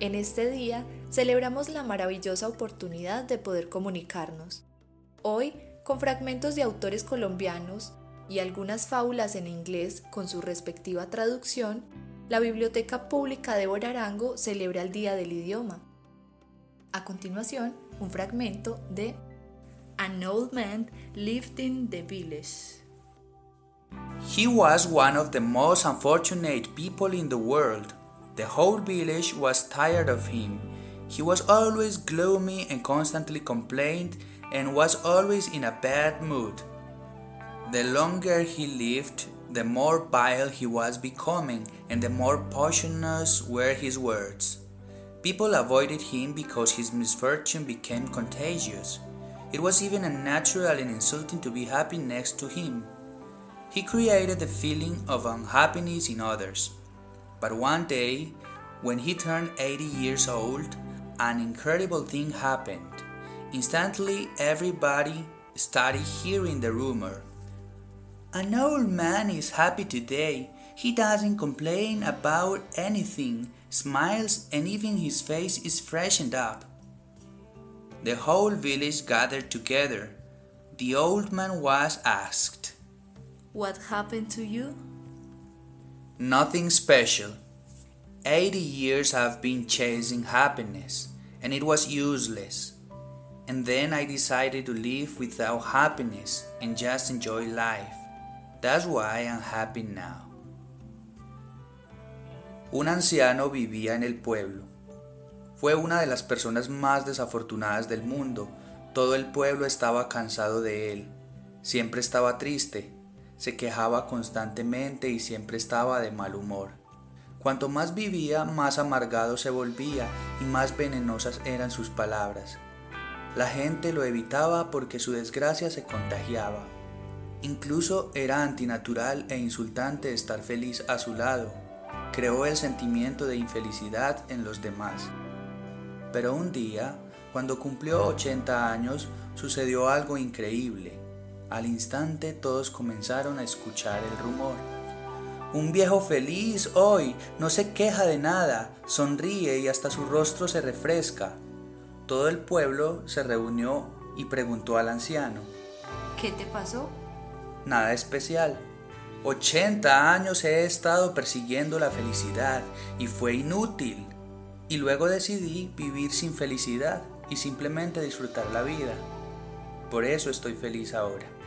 En este día celebramos la maravillosa oportunidad de poder comunicarnos. Hoy, con fragmentos de autores colombianos y algunas fábulas en inglés con su respectiva traducción, la Biblioteca Pública de Borarango celebra el Día del Idioma. A continuación, un fragmento de An Old Man Lived in the Village. He was one of the most unfortunate people in the world. The whole village was tired of him. He was always gloomy and constantly complained and was always in a bad mood. The longer he lived, the more vile he was becoming, and the more poisonous were his words. People avoided him because his misfortune became contagious. It was even unnatural and insulting to be happy next to him. He created the feeling of unhappiness in others. But one day, when he turned 80 years old, an incredible thing happened. Instantly, everybody started hearing the rumor. An old man is happy today. He doesn't complain about anything, smiles, and even his face is freshened up. The whole village gathered together. The old man was asked, What happened to you? Nothing special. Eighty years I've been chasing happiness, and it was useless. And then I decided to live without happiness and just enjoy life. That's why I'm happy now. Un anciano vivía en el pueblo. Fue una de las personas más desafortunadas del mundo. Todo el pueblo estaba cansado de él. Siempre estaba triste. Se quejaba constantemente y siempre estaba de mal humor. Cuanto más vivía, más amargado se volvía y más venenosas eran sus palabras. La gente lo evitaba porque su desgracia se contagiaba. Incluso era antinatural e insultante estar feliz a su lado. Creó el sentimiento de infelicidad en los demás. Pero un día, cuando cumplió 80 años, sucedió algo increíble. Al instante todos comenzaron a escuchar el rumor. Un viejo feliz hoy, no se queja de nada, sonríe y hasta su rostro se refresca. Todo el pueblo se reunió y preguntó al anciano. ¿Qué te pasó? Nada especial. 80 años he estado persiguiendo la felicidad y fue inútil. Y luego decidí vivir sin felicidad y simplemente disfrutar la vida. Por eso estoy feliz ahora.